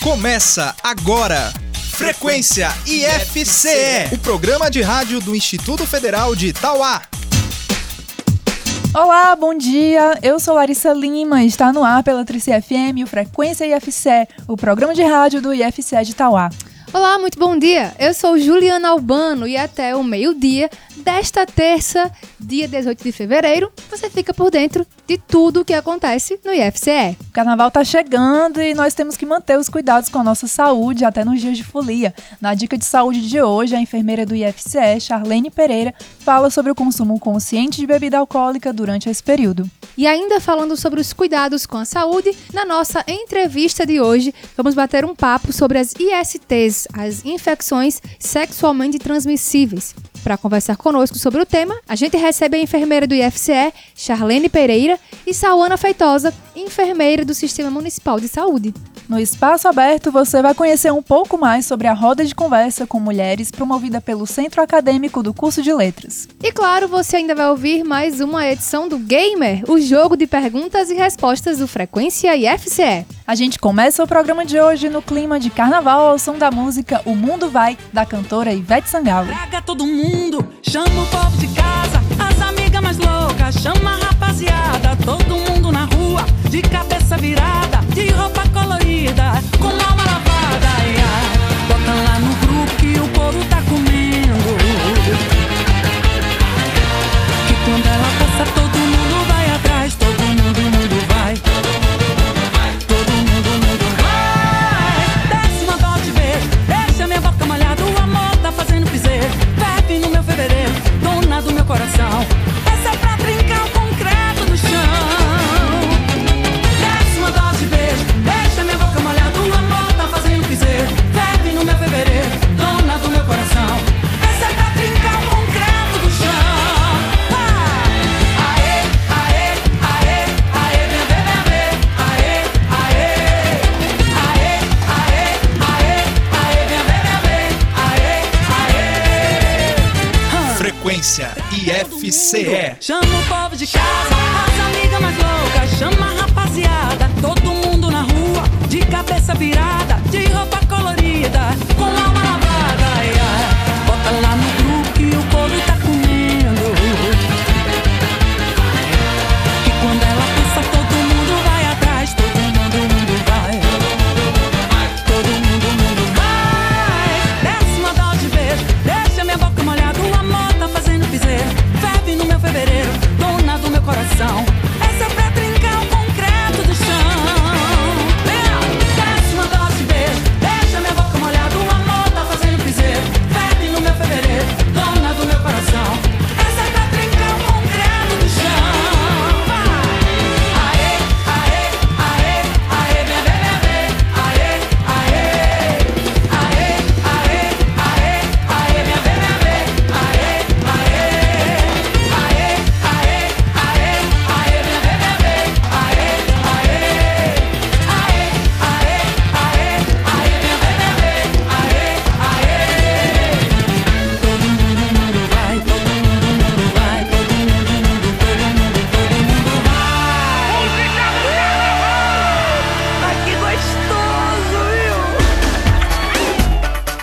Começa agora. Frequência IFCE, o programa de rádio do Instituto Federal de Itauá. Olá, bom dia. Eu sou Larissa Lima e está no ar pela Trici FM o Frequência IFCE, o programa de rádio do IFCE de Itauá. Olá, muito bom dia. Eu sou Juliana Albano e até o meio-dia desta terça, dia 18 de fevereiro, você fica por dentro de tudo o que acontece no IFCE. O carnaval está chegando e nós temos que manter os cuidados com a nossa saúde até nos dias de folia. Na dica de saúde de hoje, a enfermeira do IFCE, Charlene Pereira, fala sobre o consumo consciente de bebida alcoólica durante esse período. E ainda falando sobre os cuidados com a saúde, na nossa entrevista de hoje, vamos bater um papo sobre as ISTs, as infecções sexualmente transmissíveis. Para conversar conosco sobre o tema, a gente recebe a enfermeira do IFCE, Charlene Pereira, e Sauana Feitosa, enfermeira do Sistema Municipal de Saúde. No espaço aberto, você vai conhecer um pouco mais sobre a roda de conversa com mulheres promovida pelo Centro Acadêmico do Curso de Letras. E claro, você ainda vai ouvir mais uma edição do Gamer, o jogo de perguntas e respostas do Frequência IFCE. A gente começa o programa de hoje no clima de carnaval ao som da música O Mundo Vai, da cantora Ivete Sangalo. Traga todo mundo, chama o povo de casa, as amigas mais loucas, chama a rapaziada, todo mundo na rua, de cabeça virada, de roupa colorida, com alma lavada.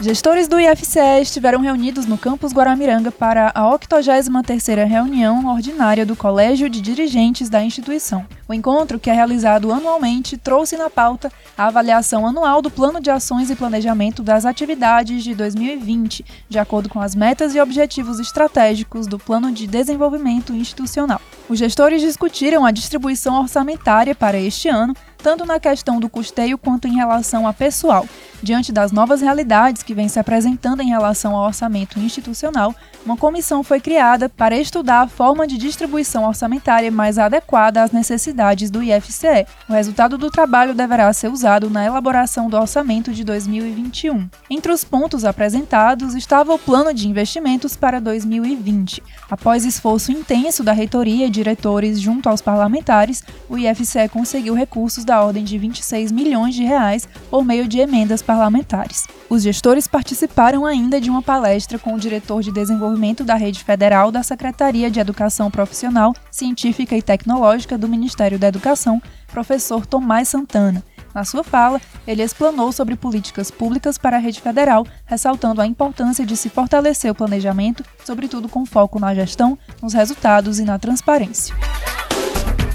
Gestores do IFCE estiveram reunidos no campus Guaramiranga para a 83ª reunião ordinária do Colégio de Dirigentes da instituição. O encontro, que é realizado anualmente, trouxe na pauta a avaliação anual do Plano de Ações e Planejamento das Atividades de 2020, de acordo com as metas e objetivos estratégicos do Plano de Desenvolvimento Institucional. Os gestores discutiram a distribuição orçamentária para este ano, tanto na questão do custeio quanto em relação a pessoal. Diante das novas realidades que vêm se apresentando em relação ao orçamento institucional, uma comissão foi criada para estudar a forma de distribuição orçamentária mais adequada às necessidades do IFCE. O resultado do trabalho deverá ser usado na elaboração do orçamento de 2021. Entre os pontos apresentados estava o plano de investimentos para 2020. Após esforço intenso da reitoria e diretores junto aos parlamentares, o IFCE conseguiu recursos da ordem de 26 milhões de reais por meio de emendas parlamentares. Os gestores participaram ainda de uma palestra com o diretor de desenvolvimento da rede federal da Secretaria de Educação Profissional, Científica e Tecnológica do Ministério da Educação, professor Tomás Santana. Na sua fala, ele explanou sobre políticas públicas para a rede federal, ressaltando a importância de se fortalecer o planejamento, sobretudo com foco na gestão, nos resultados e na transparência.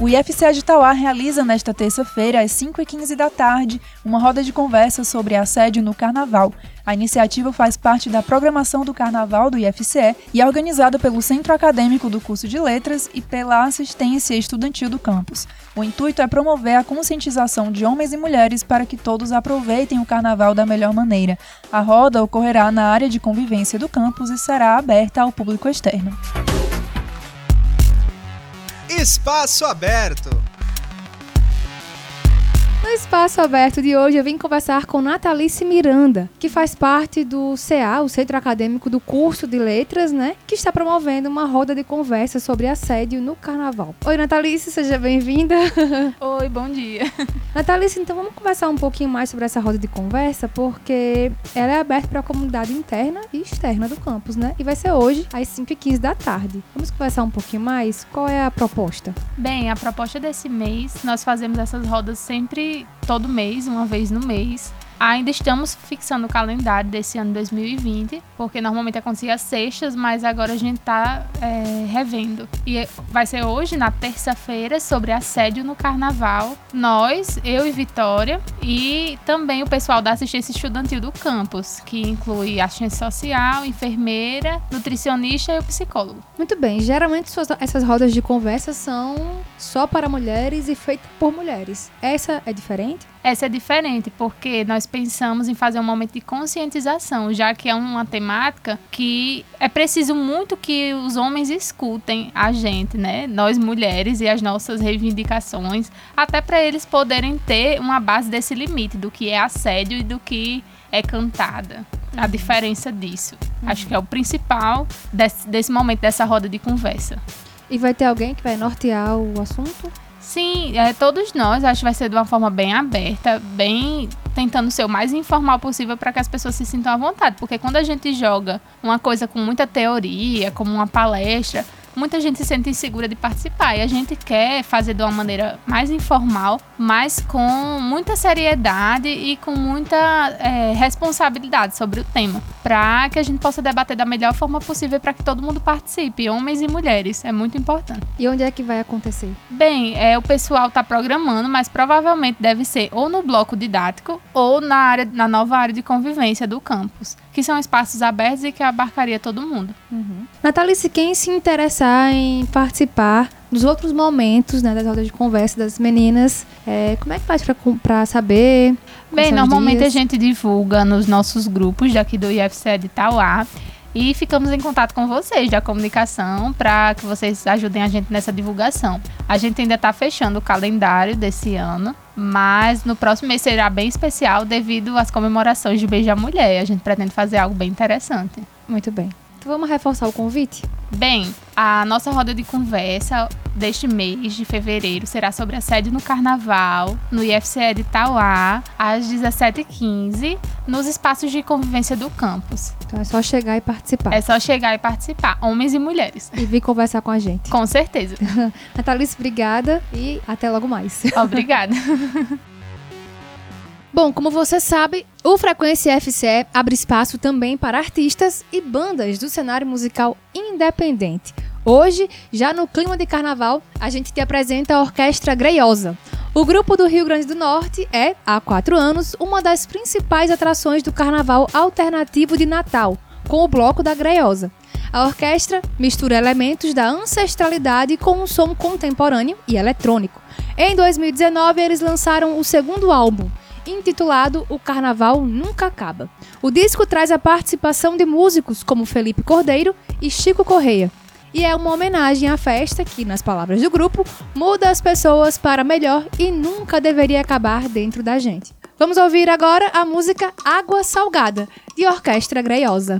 O IFCA de Tauá realiza nesta terça-feira, às 5h15 da tarde, uma roda de conversa sobre assédio no Carnaval. A iniciativa faz parte da programação do Carnaval do IFCE e é organizada pelo Centro Acadêmico do Curso de Letras e pela Assistência Estudantil do campus. O intuito é promover a conscientização de homens e mulheres para que todos aproveitem o Carnaval da melhor maneira. A roda ocorrerá na área de convivência do campus e será aberta ao público externo. Espaço aberto. No espaço aberto de hoje, eu vim conversar com Natalice Miranda, que faz parte do CA, o Centro Acadêmico do Curso de Letras, né? Que está promovendo uma roda de conversa sobre assédio no carnaval. Oi, Natalice, seja bem-vinda. Oi, bom dia. Natalice, então vamos conversar um pouquinho mais sobre essa roda de conversa, porque ela é aberta para a comunidade interna e externa do campus, né? E vai ser hoje, às 5h15 da tarde. Vamos conversar um pouquinho mais? Qual é a proposta? Bem, a proposta desse mês, nós fazemos essas rodas sempre, todo mês, uma vez no mês. Ainda estamos fixando o calendário desse ano 2020, porque normalmente acontecia sextas, mas agora a gente está revendo. E vai ser hoje, na terça-feira, sobre assédio no carnaval. Nós, eu e Vitória, e também o pessoal da assistência estudantil do campus, que inclui assistente social, enfermeira, nutricionista e o psicólogo. Muito bem, geralmente suas- essas rodas de conversa são só para mulheres e feitas por mulheres. Essa é diferente? Essa é diferente, porque nós pensamos em fazer um momento de conscientização, já que é uma temática que é preciso muito que os homens escutem a gente, né? Nós mulheres e as nossas reivindicações, até para eles poderem ter uma base desse limite do que é assédio e do que é cantada. A diferença disso. Acho que é o principal desse, desse momento, dessa roda de conversa. E vai ter alguém que vai nortear o assunto? Sim, é, todos nós, acho que vai ser de uma forma bem aberta, bem tentando ser o mais informal possível para que as pessoas se sintam à vontade. Porque quando a gente joga uma coisa com muita teoria, como uma palestra, muita gente se sente insegura de participar. E a gente quer fazer de uma maneira mais informal, mas com muita seriedade e com muita é, responsabilidade sobre o tema. Para que a gente possa debater da melhor forma possível para que todo mundo participe, homens e mulheres. É muito importante. E onde é que vai acontecer? Bem, é, o pessoal está programando, mas provavelmente deve ser ou no bloco didático ou na, área, na nova área de convivência do campus, que são espaços abertos e que abarcaria todo mundo. Natalice, quem se interessar em participar dos outros momentos né, das rodas de conversa das meninas, é, como é que faz para saber? Bem, normalmente dias? a gente divulga nos nossos grupos daqui do IFCE de Tauá. E ficamos em contato com vocês da comunicação para que vocês ajudem a gente nessa divulgação. A gente ainda está fechando o calendário desse ano, mas no próximo mês será bem especial devido às comemorações de Beijo à Mulher. A gente pretende fazer algo bem interessante. Muito bem. Então vamos reforçar o convite? Bem, a nossa roda de conversa deste mês de fevereiro será sobre assédio no carnaval, no IFCE de Tauá, às 17h15, nos espaços de convivência do campus. Então é só chegar e participar. É só chegar e participar, homens e mulheres. E vir conversar com a gente. Com certeza. Natalice, obrigada e até logo mais. Obrigada. Bom, como você sabe, o Frequência FCE abre espaço também para artistas e bandas do cenário musical independente. Hoje, já no clima de carnaval, a gente te apresenta a Orquestra Greiosa. O grupo do Rio Grande do Norte é, há quatro anos, uma das principais atrações do carnaval alternativo de Natal, com o Bloco da Greiosa. A orquestra mistura elementos da ancestralidade com um som contemporâneo e eletrônico. Em 2019, eles lançaram o segundo álbum, intitulado O Carnaval Nunca Acaba. O disco traz a participação de músicos como Felipe Cordeiro e Chico Correia. E é uma homenagem à festa que, nas palavras do grupo, muda as pessoas para melhor e nunca deveria acabar dentro da gente. Vamos ouvir agora a música Água Salgada, de Orquestra Greiosa.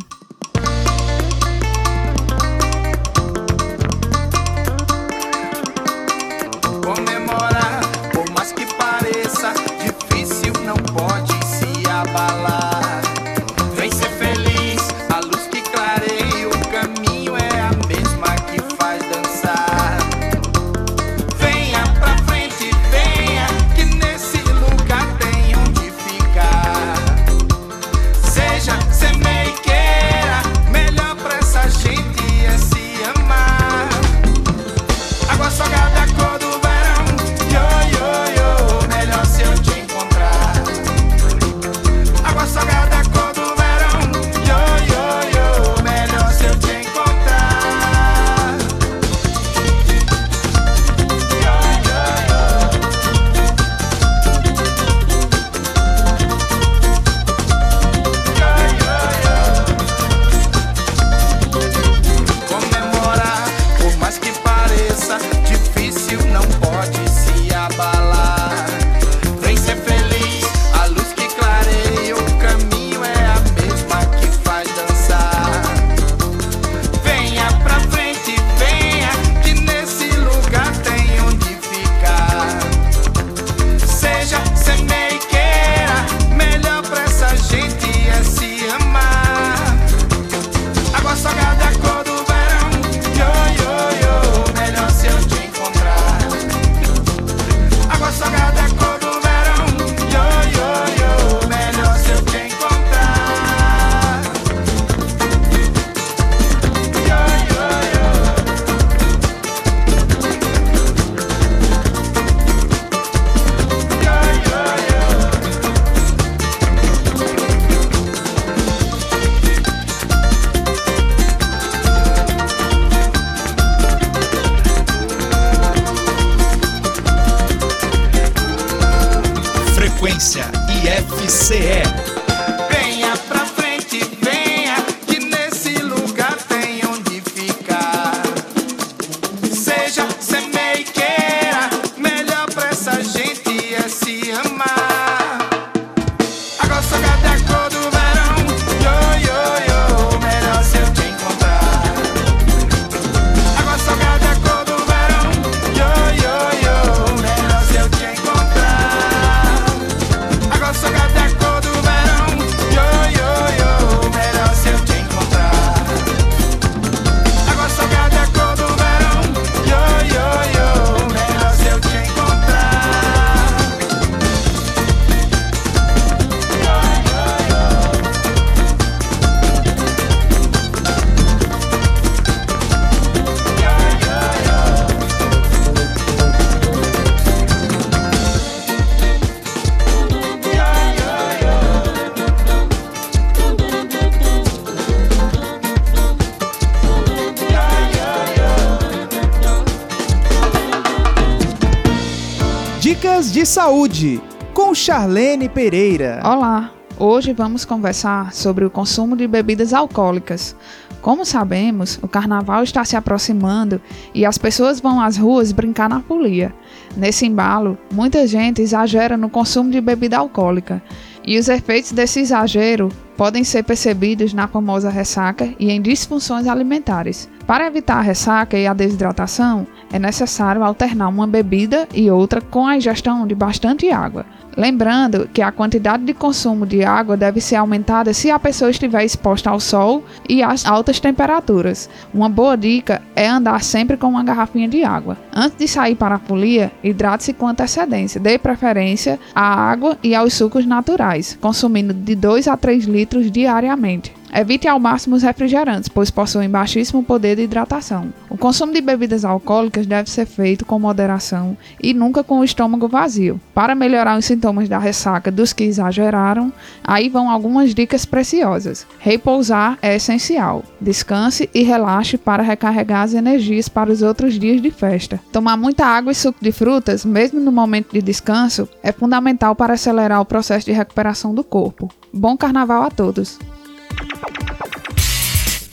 Saúde com Charlene Pereira. Olá! Hoje vamos conversar sobre o consumo de bebidas alcoólicas. Como sabemos, o carnaval está se aproximando e as pessoas vão às ruas brincar na folia. Nesse embalo, muita gente exagera no consumo de bebida alcoólica e os efeitos desse exagero podem ser percebidos na famosa ressaca e em disfunções alimentares. Para evitar a ressaca e a desidratação, é necessário alternar uma bebida e outra com a ingestão de bastante água. Lembrando que a quantidade de consumo de água deve ser aumentada se a pessoa estiver exposta ao sol e às altas temperaturas. Uma boa dica é andar sempre com uma garrafinha de água. Antes de sair para a folia, hidrate-se com antecedência. Dê preferência à água e aos sucos naturais, consumindo de 2 a 3 litros diariamente. Evite ao máximo os refrigerantes, pois possuem baixíssimo poder de hidratação. O consumo de bebidas alcoólicas deve ser feito com moderação e nunca com o estômago vazio. Para melhorar os sintomas da ressaca dos que exageraram, aí vão algumas dicas preciosas. Repousar é essencial. Descanse e relaxe para recarregar as energias para os outros dias de festa. Tomar muita água e suco de frutas, mesmo no momento de descanso, é fundamental para acelerar o processo de recuperação do corpo. Bom carnaval a todos!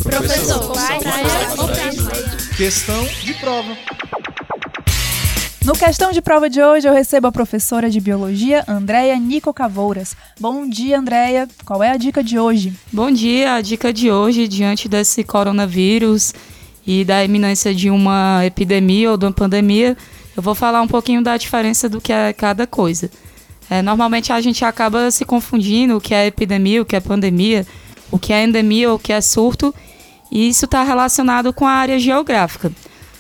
Professor, questão de prova. No questão de prova de hoje, eu recebo a professora de biologia, Andréia Nico Cavouras. Bom dia, Andréia. Qual é a dica de hoje? Bom dia, a dica de hoje, diante desse coronavírus e da iminência de uma epidemia ou de uma pandemia, eu vou falar um pouquinho da diferença do que é cada coisa. É, normalmente a gente acaba se confundindo o que é epidemia, o que é pandemia, o que é endemia, o que é surto, e isso está relacionado com a área geográfica.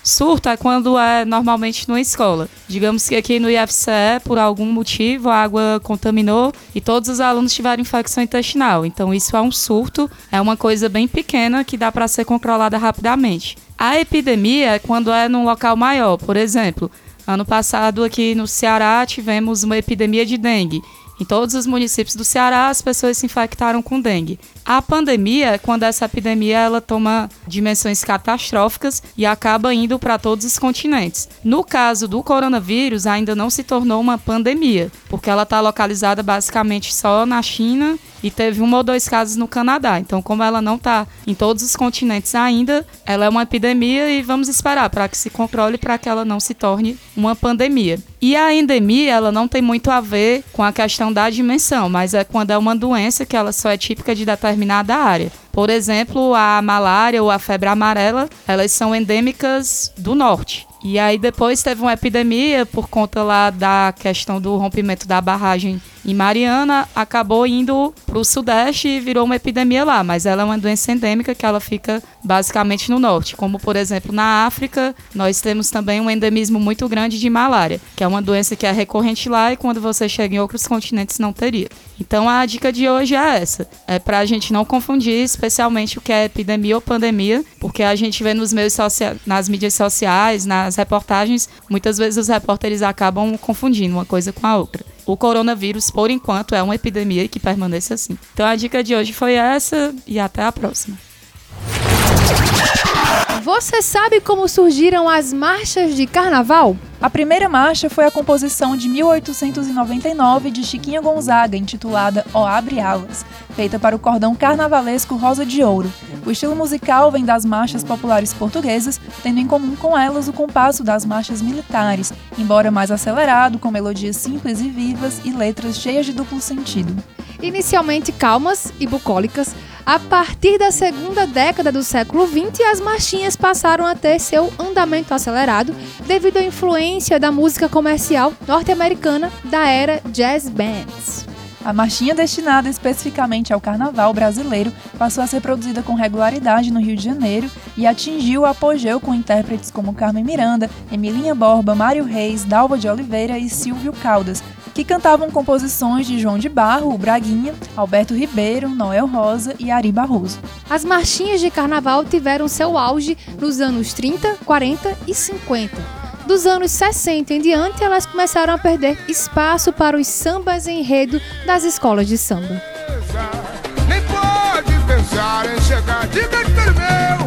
Surto é quando é normalmente numa escola. Digamos que aqui no IFCE, por algum motivo, a água contaminou e todos os alunos tiveram infecção intestinal. Então, isso é um surto, é uma coisa bem pequena que dá para ser controlada rapidamente. A epidemia é quando é num local maior. Por exemplo, ano passado aqui no Ceará tivemos uma epidemia de dengue. Em todos os municípios do Ceará, as pessoas se infectaram com dengue. A pandemia quando essa epidemia ela toma dimensões catastróficas e acaba indo para todos os continentes. No caso do coronavírus, ainda não se tornou uma pandemia, porque ela está localizada basicamente só na China e teve um ou dois casos no Canadá. Então, como ela não está em todos os continentes ainda, ela é uma epidemia e vamos esperar para que se controle para que ela não se torne uma pandemia. E a endemia, ela não tem muito a ver com a questão da dimensão, mas é quando é uma doença que ela só é típica de determinada área. Por exemplo, a malária ou a febre amarela, elas são endêmicas do norte. E aí depois teve uma epidemia por conta lá da questão do rompimento da barragem em Mariana, acabou indo para o sudeste e virou uma epidemia lá, mas ela é uma doença endêmica que ela fica basicamente no norte, como por exemplo na África, nós temos também um endemismo muito grande de malária, que é uma doença que é recorrente lá e quando você chega em outros continentes não teria. Então a dica de hoje é essa, é para a gente não confundir especialmente o que é epidemia ou pandemia, porque a gente vê nos meios sociais, nas mídias sociais, nas reportagens, muitas vezes os repórteres acabam confundindo uma coisa com a outra o coronavírus, por enquanto, é uma epidemia que permanece assim. Então a dica de hoje foi essa e até a próxima. Você sabe como surgiram as marchas de carnaval? A primeira marcha foi a composição de 1899 de Chiquinha Gonzaga, intitulada Ó Abre Alas, feita para o cordão carnavalesco Rosa de Ouro. O estilo musical vem das marchas populares portuguesas, tendo em comum com elas o compasso das marchas militares, embora mais acelerado, com melodias simples e vivas e letras cheias de duplo sentido. Inicialmente calmas e bucólicas, a partir da segunda década do século XX, as marchinhas passaram a ter seu andamento acelerado devido à influência da música comercial norte-americana da era jazz bands. A marchinha destinada especificamente ao carnaval brasileiro passou a ser produzida com regularidade no Rio de Janeiro e atingiu o apogeu com intérpretes como Carmen Miranda, Emilinha Borba, Mário Reis, Dalva de Oliveira e Silvio Caldas, que cantavam composições de João de Barro, o Braguinha, Alberto Ribeiro, Noel Rosa e Ari Barroso. As marchinhas de carnaval tiveram seu auge nos anos 30, 40 e 50. Dos anos 60 em diante, elas começaram a perder espaço para os sambas enredo das escolas de samba. Nem pode pensar em chegar de meu.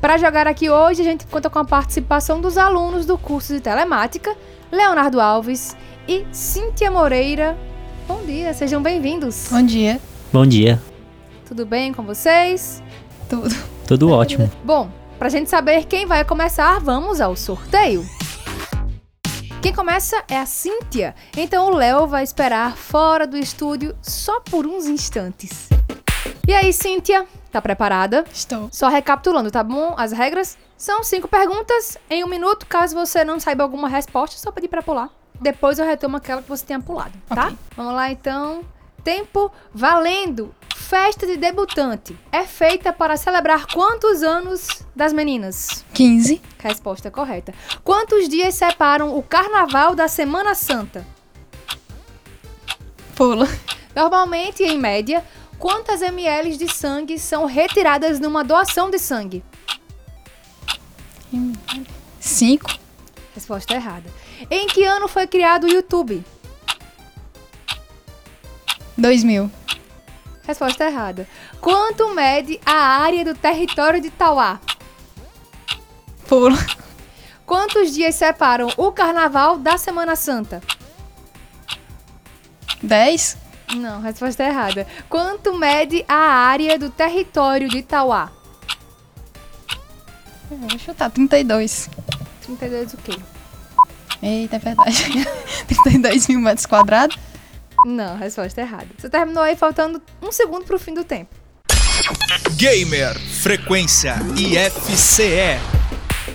Para jogar aqui hoje, a gente conta com a participação dos alunos do curso de telemática, Leonardo Alves e Cíntia Moreira. Bom dia, sejam bem-vindos. Bom dia. Bom dia. Tudo bem com vocês? Tudo. Tudo ótimo. Bom, pra gente saber quem vai começar, vamos ao sorteio. Quem começa é a Cíntia, então o Léo vai esperar fora do estúdio só por uns instantes. E aí, Cíntia, tá preparada? Estou. Só recapitulando, tá bom? As regras são cinco perguntas em um minuto. Caso você não saiba alguma resposta, é só pedir pra pular. Depois eu retomo aquela que você tenha pulado, tá? Ok. Vamos lá então. Tempo valendo. Festa de debutante é feita para celebrar quantos anos das meninas? 15. Resposta correta. Quantos dias separam o carnaval da Semana Santa? Pula. Normalmente, em média, quantas ml de sangue são retiradas numa doação de sangue? 5. Resposta errada. Em que ano foi criado o YouTube? 2000. Resposta errada. Quanto mede a área do território de Tauá? Pula. Quantos dias separam o carnaval da Semana Santa? 10. Não, resposta errada. Quanto mede a área do território de Tauá? Eu Vou chutar 32. 32 o quê? Eita, é verdade. 32 mil metros quadrados. Não, resposta errada. Você terminou aí faltando um segundo pro fim do tempo. Gamer, frequência IFCE.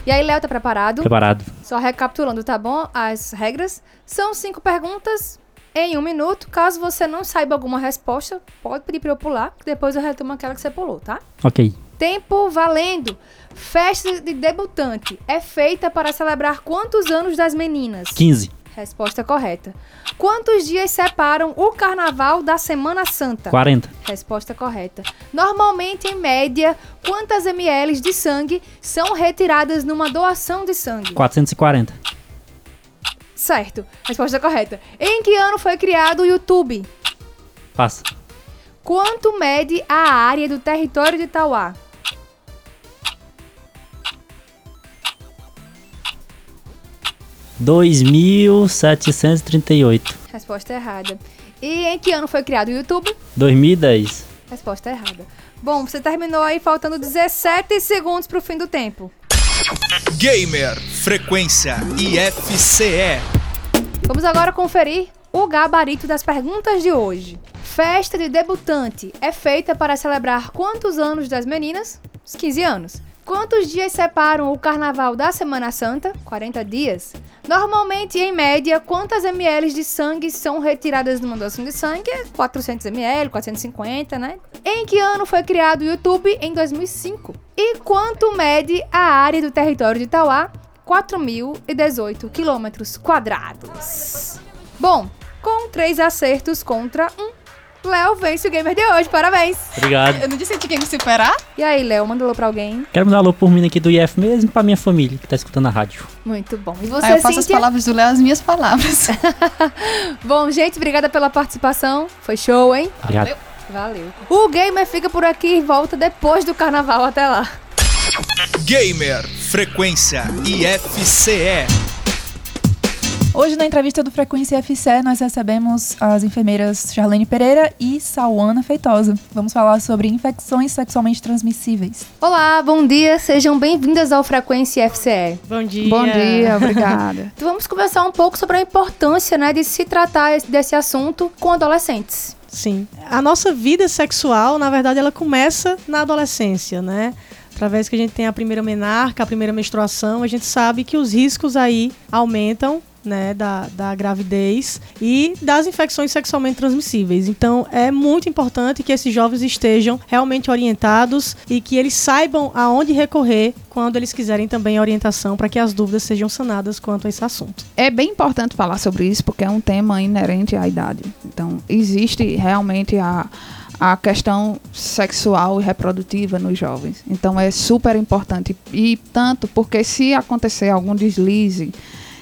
E aí, Léo, tá preparado? Preparado. Só recapitulando, tá bom? As regras são cinco perguntas em um minuto. Caso você não saiba alguma resposta, pode pedir pra eu pular, que depois eu retomo aquela que você pulou, tá? Ok. Tempo valendo. Festa de debutante é feita para celebrar quantos anos das meninas? 15. Resposta correta. Quantos dias separam o carnaval da Semana Santa? 40. Resposta correta. Normalmente, em média, quantas ml de sangue são retiradas numa doação de sangue? 440. Certo. Resposta correta. Em que ano foi criado o YouTube? Passa. Quanto mede a área do território de Itauá? Dois mil setecentos e trinta e oito. Resposta errada. E em que ano foi criado o YouTube? 2010. Resposta errada. Bom, você terminou aí faltando 17 segundos pro fim do tempo. Gamer, frequência IFCE. Vamos agora conferir o gabarito das perguntas de hoje. Festa de debutante é feita para celebrar quantos anos das meninas? Os 15 anos. Quantos dias separam o carnaval da Semana Santa? 40 dias. Normalmente, em média, quantas ml de sangue são retiradas numa doação de sangue? 400 ml, 450, né? Em que ano foi criado o YouTube? Em 2005. E quanto mede a área do território de Itauá? 4.018 quilômetros quadrados. Bom, com três acertos contra um, Léo vence o gamer de hoje. Parabéns! Obrigado. Eu não disse que tinha que superar? E aí, Léo, manda alô pra alguém. Quero mandar um alô por mim aqui do IF mesmo pra minha família que tá escutando a rádio. Muito bom. E você, Aí eu faço as Cíntia? palavras do Léo as minhas palavras. Bom, gente, obrigada pela participação. Foi show, hein? Obrigado. Valeu. O gamer fica por aqui e volta depois do carnaval. Até lá. Gamer, frequência IFCE. Hoje, na entrevista do Frequência FCE, nós recebemos as enfermeiras Charlene Pereira e Sauana Feitosa. Vamos falar sobre infecções sexualmente transmissíveis. Olá, bom dia. Sejam bem-vindas ao Frequência FCE. Bom dia. Bom dia, obrigada. Então, vamos conversar um pouco sobre a importância né, de se tratar esse- desse assunto com adolescentes. Sim. A nossa vida sexual, na verdade, ela começa na adolescência, né? Através que a gente tem a primeira menarca, a primeira menstruação, a gente sabe que os riscos aí aumentam, né, da, da gravidez e das infecções sexualmente transmissíveis. Então, é muito importante que esses jovens estejam realmente orientados e que eles saibam aonde recorrer quando eles quiserem também orientação para que as dúvidas sejam sanadas quanto a esse assunto. É bem importante falar sobre isso porque é um tema inerente à idade. Então, existe realmente a, a questão sexual e reprodutiva nos jovens. Então, é super importante. E tanto porque se acontecer algum deslize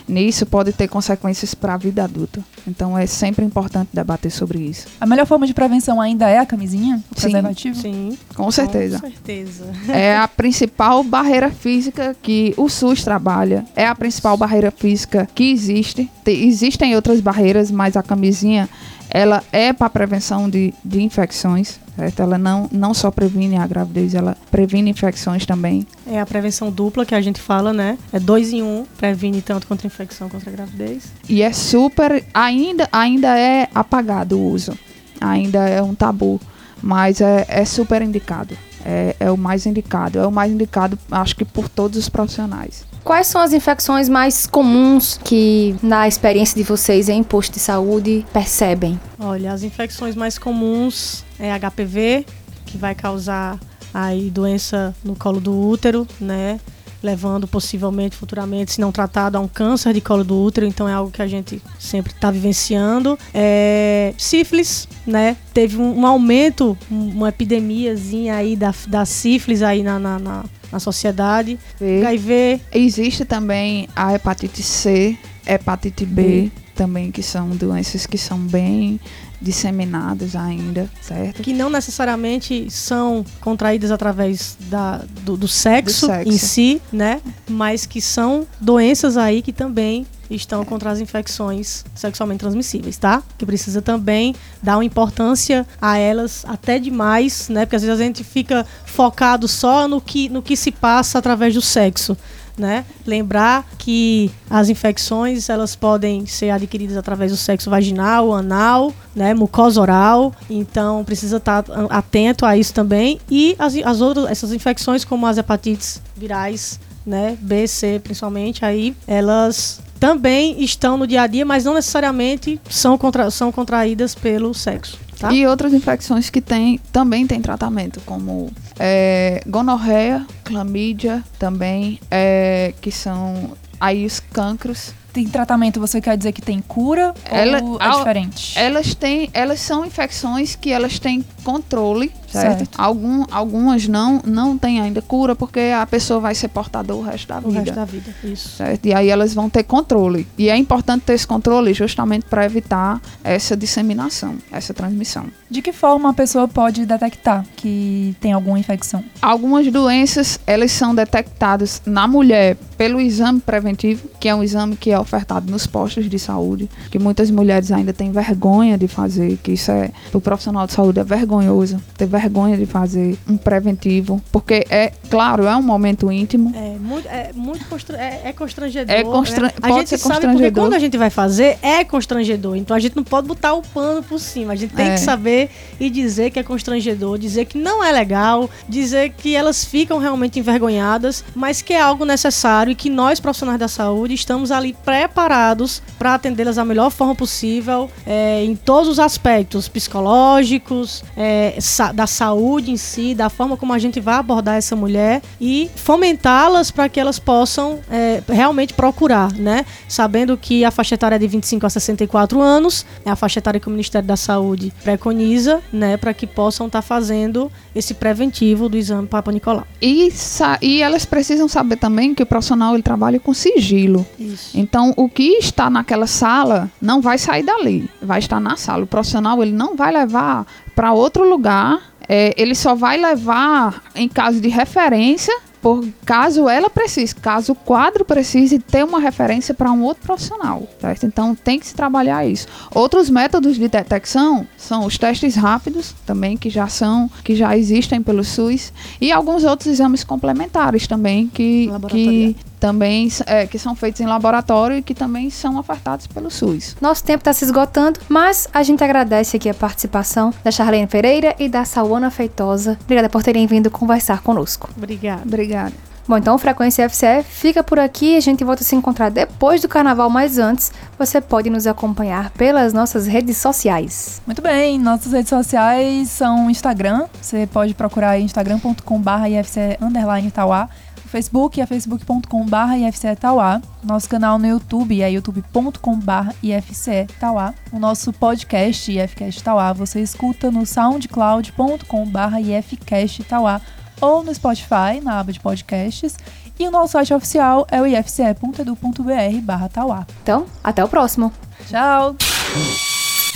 nisso, pode ter consequências para a vida adulta. Então, é sempre importante debater sobre isso. A melhor forma de prevenção ainda é a camisinha? O Sim. preservativo? Sim, Com certeza. com certeza. É a principal barreira física que o SUS trabalha. É a principal barreira física que existe. Te- existem outras barreiras, mas a camisinha ela é para prevenção de, de infecções. Certo? Ela não, não só previne a gravidez, ela previne infecções também. É a prevenção dupla que a gente fala, né? É dois em um, previne tanto contra a infecção contra a gravidez. E é super. Ainda, ainda é apagado o uso. Ainda é um tabu. Mas é, é super indicado. É, é o mais indicado. É o mais indicado, acho que por todos os profissionais. Quais são as infecções mais comuns que, na experiência de vocês em posto de saúde, percebem? Olha, as infecções mais comuns é HPV, que vai causar aí doença no colo do útero, né? Levando possivelmente, futuramente, se não tratado, a um câncer de colo do útero. Então é algo que a gente sempre está vivenciando. É, sífilis, né? Teve um, um aumento, um- uma epidemiazinha aí da, da sífilis aí na, na, na, na sociedade. HIV, Existe também a hepatite C, hepatite B, também, que são doenças que são bem disseminadas ainda, certo? que não necessariamente são contraídas através da, do, do sexo, Do sexo. em si, né? Mas que são doenças aí que também estão contra as infecções sexualmente transmissíveis, tá? Que precisa também dar uma importância a elas até demais, né? Porque às vezes a gente fica focado só no que, no que se passa através do sexo. né? Lembrar que as infecções elas podem ser adquiridas através do sexo vaginal, anal, né, mucosa oral. Então precisa estar atento a isso também e as, as outras essas infecções como as hepatites virais, né, B, C, principalmente aí elas também estão no dia a dia, mas não necessariamente são, contra, são contraídas pelo sexo. Tá? E outras infecções que tem, também tem tratamento, como é, gonorreia, clamídia também, é, que são aí os cancros. Tem tratamento, você quer dizer que tem cura Ela- ou é diferente? Elas têm, elas são infecções que elas têm controle, certo? Certo. Algum, algumas não, não têm ainda cura, porque a pessoa vai ser portador o resto da O vida. resto da vida. Isso. certo? E aí elas vão ter controle. E é importante ter esse controle justamente para evitar essa disseminação, essa transmissão. De que forma a pessoa pode detectar que tem alguma infecção? Algumas doenças, elas são detectadas na mulher pelo exame preventivo, que é um exame que é ofertado nos postos de saúde, que muitas mulheres ainda têm vergonha de fazer, que isso é, o profissional de saúde é vergonhoso, ter vergonha de fazer um preventivo, porque é, claro, é um momento íntimo, É muito, é muito constra- é, é constrangedor. É constra- né? A pode gente ser sabe porque quando a gente vai fazer é constrangedor. Então a gente não pode botar o pano por cima. A gente tem É. que saber e dizer que é constrangedor, dizer que não é legal, dizer que elas ficam realmente envergonhadas, mas que é algo necessário e que nós profissionais da saúde estamos ali preparados para atendê-las da melhor forma possível, é, em todos os aspectos psicológicos, é, da saúde em si, da forma como a gente vai abordar essa mulher e fomentá-las para que elas possam é, realmente procurar, né? Sabendo que a faixa etária é de 25 a 64 anos, é a faixa etária que o Ministério da Saúde preconiza, né? Para que possam estar fazendo esse preventivo do exame Papa Nicolau. E, e elas precisam saber também que o profissional ele trabalha com sigilo. Isso. Então, o que está naquela sala não vai sair dali, vai estar na sala. O profissional ele não vai levar para outro lugar, é, ele só vai levar em caso de referência. Por caso ela precise, caso o quadro precise ter uma referência para um outro profissional, certo? Então tem que se trabalhar isso. Outros métodos de detecção são os testes rápidos, também que já são, que já existem pelo SUS, e alguns outros exames complementares também que, que também é, que são feitos em laboratório e que também são ofertados pelo SUS. Nosso tempo está se esgotando, mas a gente agradece aqui a participação da Charlene Pereira e da Sauana Feitosa. Obrigada por terem vindo conversar conosco. Obrigada. Obrigada. Bom, então Frequência FCE fica por aqui. A gente volta a se encontrar depois do carnaval, mas antes você pode nos acompanhar pelas nossas redes sociais. Muito bem, nossas redes sociais são o Instagram, você pode procurar aí Tauá, Facebook é facebook.com.br IFCE Tauá, nosso canal no YouTube é youtube.com.br IFCE Tauá, o nosso podcast IFCast Tauá você escuta no soundcloud.com.br IFCast Tauá ou no Spotify, na aba de podcasts, e o nosso site oficial é o ifce.edu.br barra Tauá. Então, até o próximo. Tchau!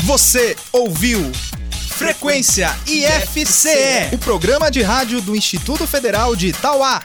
Você ouviu Frequência IFCE, o programa de rádio do Instituto Federal de Itauá.